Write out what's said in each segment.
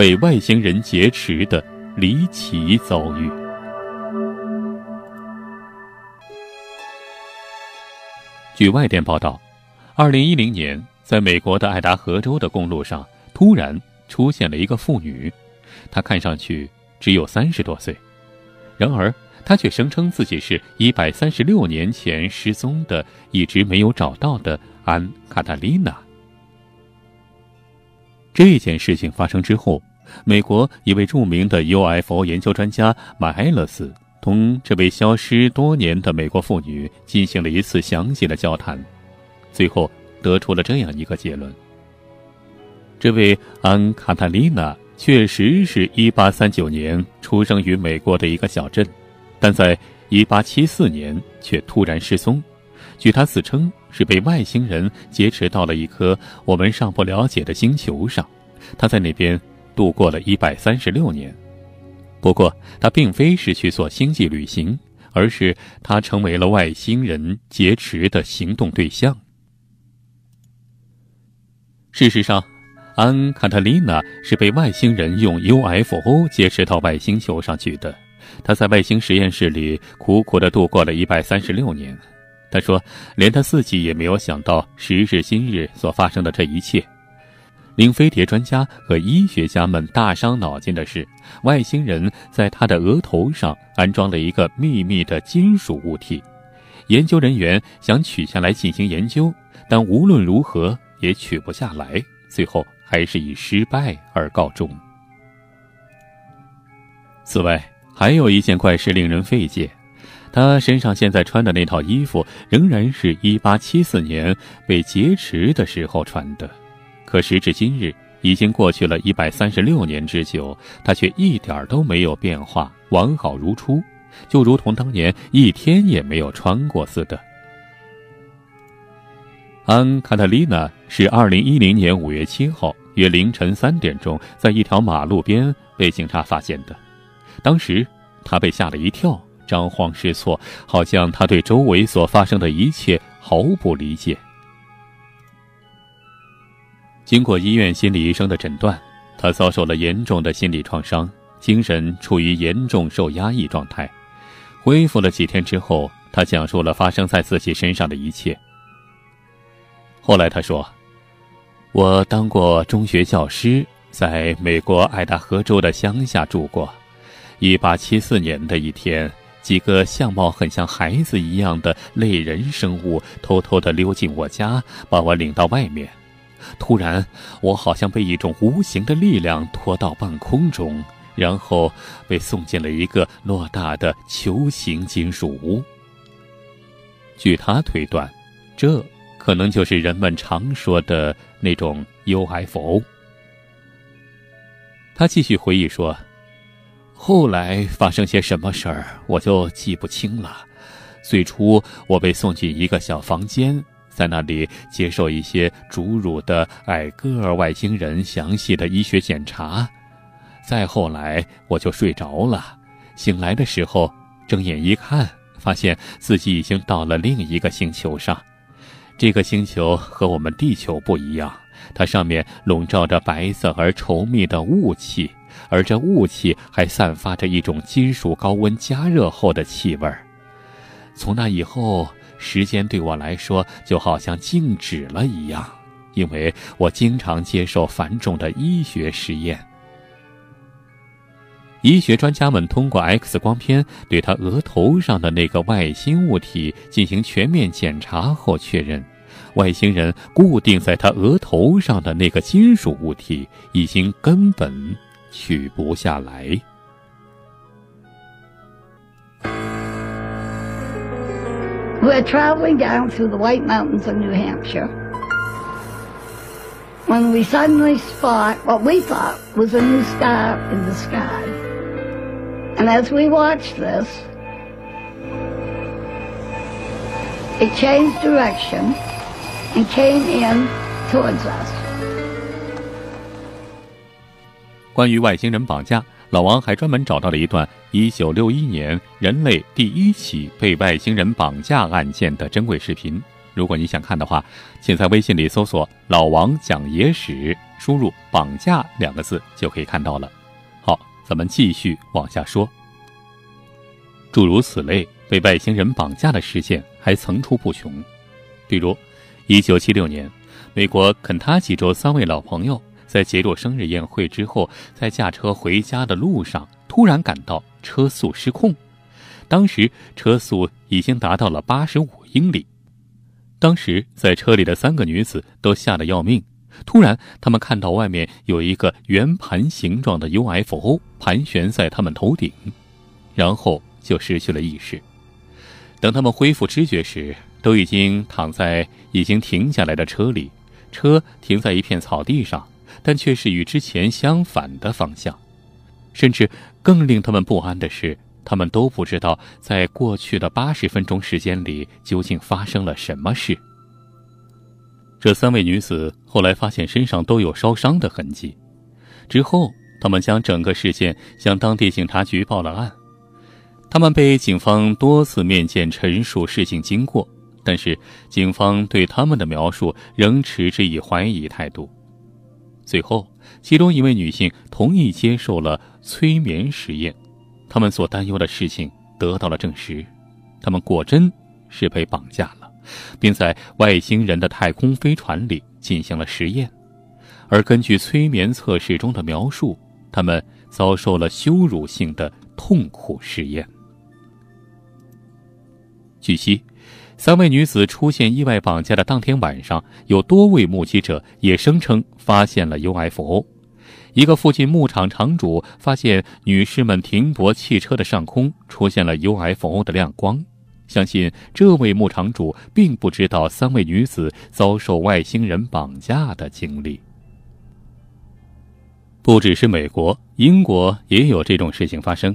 被外星人劫持的离奇遭遇。据外电报道，二零一零年，在美国的爱达荷州的公路上，突然出现了一个妇女，她看上去只有三十多岁，然而。她却声称自己是一百三十六年前失踪的、一直没有找到的安·卡塔丽娜。这件事情发生之后，美国一位著名的 UFO 研究专家马埃勒斯同这位消失多年的美国妇女进行了一次详细的交谈，最后得出了这样一个结论：这位安·卡塔丽娜确实是一八三九年出生于美国的一个小镇。但在1874年却突然失踪，据她自称是被外星人劫持到了一颗我们尚不了解的星球上，他在那边度过了一百三十六年。不过，他并非是去做星际旅行，而是他成为了外星人劫持的行动对象。事实上，安·卡特琳娜是被外星人用 UFO 劫持到外星球上去的。他在外星实验室里苦苦地度过了一百三十六年。他说，连他自己也没有想到时至今日所发生的这一切。令飞碟专家和医学家们大伤脑筋的是，外星人在他的额头上安装了一个秘密的金属物体。研究人员想取下来进行研究，但无论如何也取不下来，最后还是以失败而告终。此外，还有一件怪事令人费解，他身上现在穿的那套衣服仍然是一八七四年被劫持的时候穿的，可时至今日，已经过去了一百三十六年之久，他却一点都没有变化，完好如初，就如同当年一天也没有穿过似的。安·卡特丽娜是二零一零年五月七号约凌晨三点钟，在一条马路边被警察发现的。当时，他被吓了一跳，张慌失措，好像他对周围所发生的一切毫不理解。经过医院心理医生的诊断，他遭受了严重的心理创伤，精神处于严重受压抑状态。恢复了几天之后，他讲述了发生在自己身上的一切。后来他说：“我当过中学教师，在美国爱达荷州的乡下住过。”一八七四年的一天，几个相貌很像孩子一样的类人生物偷偷地溜进我家，把我领到外面。突然，我好像被一种无形的力量拖到半空中，然后被送进了一个偌大的球形金属屋。据他推断，这可能就是人们常说的那种 UFO。他继续回忆说。后来发生些什么事儿，我就记不清了。最初，我被送进一个小房间，在那里接受一些侏儒的矮个儿外星人详细的医学检查。再后来，我就睡着了。醒来的时候，睁眼一看，发现自己已经到了另一个星球上。这个星球和我们地球不一样，它上面笼罩着白色而稠密的雾气。而这雾气还散发着一种金属高温加热后的气味儿。从那以后，时间对我来说就好像静止了一样，因为我经常接受繁重的医学实验。医学专家们通过 X 光片对他额头上的那个外星物体进行全面检查后确认，外星人固定在他额头上的那个金属物体已经根本。取不下来。We're traveling down through the White Mountains of New Hampshire when we suddenly spot what we thought was a new star in the sky. And as we watched this, it changed direction and came in towards us. 关于外星人绑架， 老王还专门找到了一段1961年人类第一起被外星人绑架案件的珍贵视频。如果你想看的话，请在微信里搜索“老王讲野史”，输入“绑架”两个字就可以看到了。好，咱们继续往下说。诸如此类被外星人绑架的事件还层出不穷，比如，一九七六年，美国肯塔基州三位老朋友在结束生日宴会之后，在驾车回家的路上突然感到车速失控，当时车速已经达到了八十五英里。当时在车里的三个女子都吓得要命，突然他们看到外面有一个圆盘形状的 UFO 盘旋在他们头顶，然后。就失去了意识。等他们恢复知觉时，都已经躺在已经停下来的车里。车停在一片草地上，但却是与之前相反的方向。甚至更令他们不安的是，他们都不知道在过去的八十分钟时间里究竟发生了什么事。这三位女子后来发现身上都有烧伤的痕迹。之后，他们将整个事件向当地警察局报了案。他们被警方多次面见陈述事情经过，但是警方对他们的描述仍持之以怀疑态度。最后，其中一位女性同意接受了催眠实验，他们所担忧的事情得到了证实，他们果真是被绑架了，并在外星人的太空飞船里进行了实验，而根据催眠测试中的描述，他们遭受了羞辱性的痛苦实验。据悉，三位女子出现意外绑架的当天晚上，有多位目击者也声称发现了 UFO。一个附近牧场场主发现女士们停泊汽车的上空出现了 UFO 的亮光。相信这位牧场主并不知道三位女子遭受外星人绑架的经历。不只是美国，英国也有这种事情发生。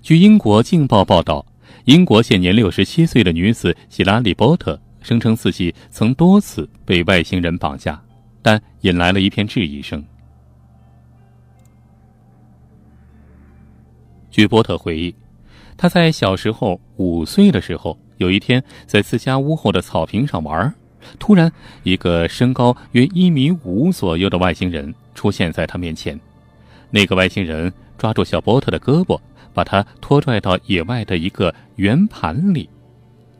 据英国《镜报》报道。英国现年六十七岁的女子希拉里·波特声称自己曾多次被外星人绑架，但引来了一片质疑声。据波特回忆，他在小时候五岁的时候，有一天在自家屋后的草坪上玩，突然一个身高约一米五左右的外星人出现在他面前。那个外星人抓住小波特的胳膊。把他拖拽到野外的一个圆盘里。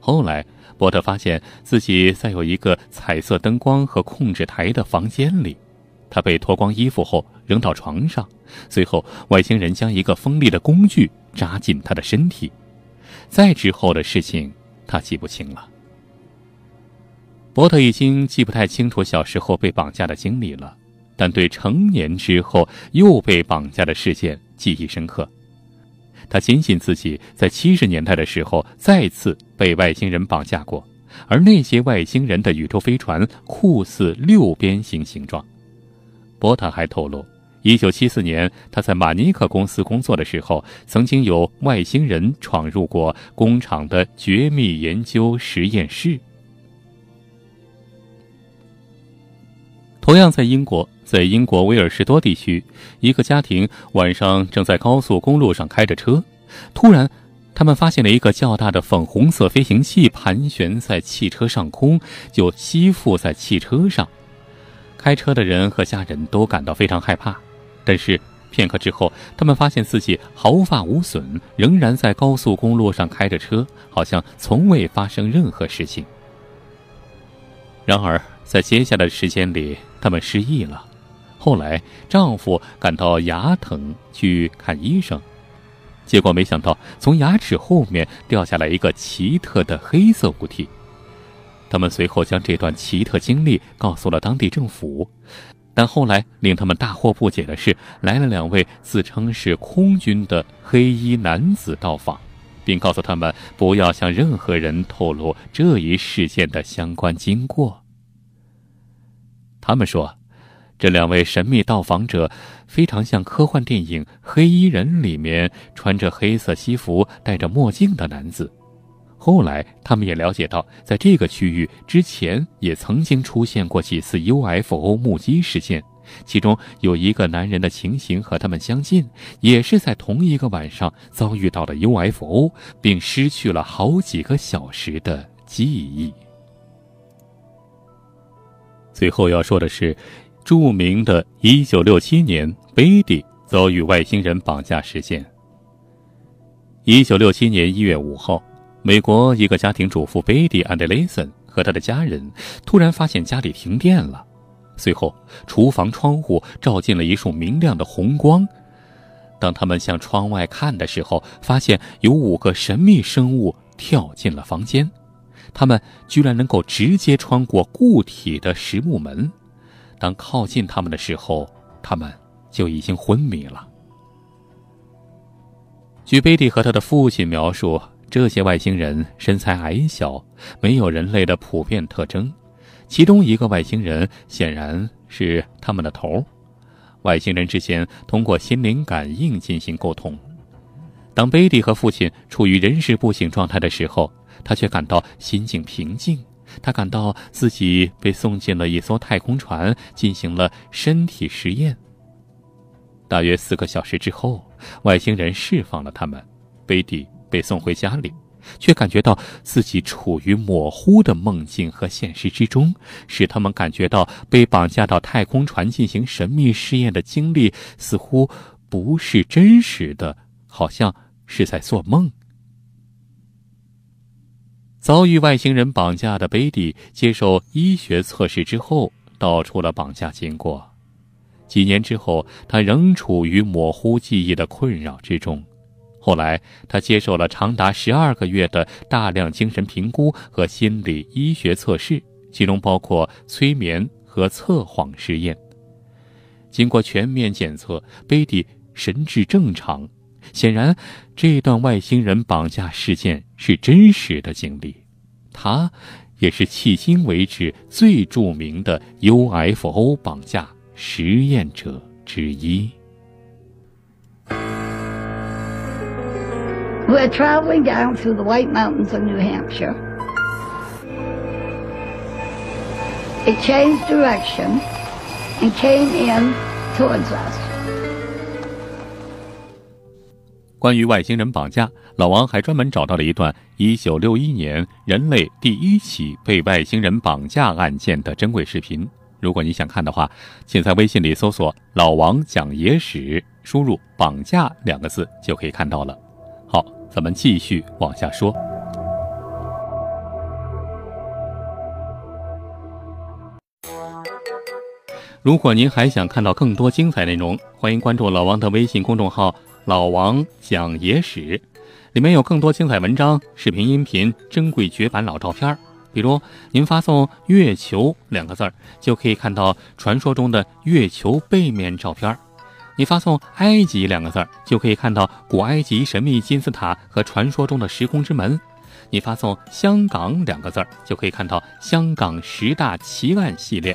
后来，波特发现自己在有一个彩色灯光和控制台的房间里。他被脱光衣服后扔到床上，随后外星人将一个锋利的工具扎进他的身体。再之后的事情，他记不清了。波特已经记不太清楚小时候被绑架的经历了，但对成年之后又被绑架的事件记忆深刻。他坚信自己在七十年代的时候再次被外星人绑架过，而那些外星人的宇宙飞船酷似六边形形状。波特还透露，一九七四年他在马尼克公司工作的时候，曾经有外星人闯入过工厂的绝密研究实验室。同样在英国，在英国威尔士多地区，一个家庭晚上正在高速公路上开着车，突然，他们发现了一个较大的粉红色飞行器盘旋在汽车上空，就吸附在汽车上。开车的人和家人都感到非常害怕，但是片刻之后，他们发现自己毫发无损，仍然在高速公路上开着车，好像从未发生任何事情。然而，在接下来的时间里，他们失忆了。后来，丈夫感到牙疼，去看医生，结果没想到从牙齿后面掉下来一个奇特的黑色物体。他们随后将这段奇特经历告诉了当地政府，但后来令他们大惑不解的是，来了两位自称是空军的黑衣男子到访，并告诉他们不要向任何人透露这一事件的相关经过。他们说，这两位神秘到访者非常像科幻电影《黑衣人》里面穿着黑色西服、戴着墨镜的男子。后来，他们也了解到，在这个区域之前也曾经出现过几次 UFO 目击事件，其中有一个男人的情形和他们相近，也是在同一个晚上遭遇到了 UFO，并失去了好几个小时的记忆。最后要说的是著名的1967年贝蒂遭遇外星人绑架事件。1967年1月5号，美国一个家庭主妇贝蒂·安德雷森和他的家人突然发现家里停电了，随后厨房窗户照进了一束明亮的红光。当他们向窗外看的时候，发现有五个神秘生物跳进了房间，他们居然能够直接穿过固体的实木门。当靠近他们的时候，他们就已经昏迷了。据贝蒂和他的父亲描述，这些外星人身材矮小，没有人类的普遍特征。其中一个外星人显然是他们的头。外星人之间通过心灵感应进行沟通。当贝蒂和父亲处于人事不省状态的时候，他却感到心境平静。他感到自己被送进了一艘太空船，进行了身体实验。大约四个小时之后，外星人释放了他们，贝蒂被送回家里，却感觉到自己处于模糊的梦境和现实之中，使他们感觉到被绑架到太空船进行神秘试验的经历似乎不是真实的，好像是在做梦。遭遇外星人绑架的贝蒂接受医学测试之后，道出了绑架经过。几年之后，他仍处于模糊记忆的困扰之中。后来，他接受了长达十二个月的大量精神评估和心理医学测试，其中包括催眠和测谎实验。经过全面检测，贝蒂神智正常。显然，这段外星人绑架事件是真实的经历，他也是迄今为止最著名的 UFO 绑架实验者之一。We're traveling down through the White Mountains of New Hampshire. It changed direction and came in towards us. 关于外星人绑架，老王还专门找到了一段1961年人类第一起被外星人绑架案件的珍贵视频。如果你想看的话，请在微信里搜索“老王讲野史”，输入“绑架”两个字就可以看到了。好，咱们继续往下说。如果您还想看到更多精彩内容，欢迎关注老王的微信公众号。老王讲野史，里面有更多精彩文章、视频、音频、珍贵绝版老照片。比如，您发送“月球”两个字儿，就可以看到传说中的月球背面照片；你发送“埃及”两个字儿，就可以看到古埃及神秘金字塔和传说中的时空之门；你发送“香港”两个字儿，就可以看到香港十大奇案系列。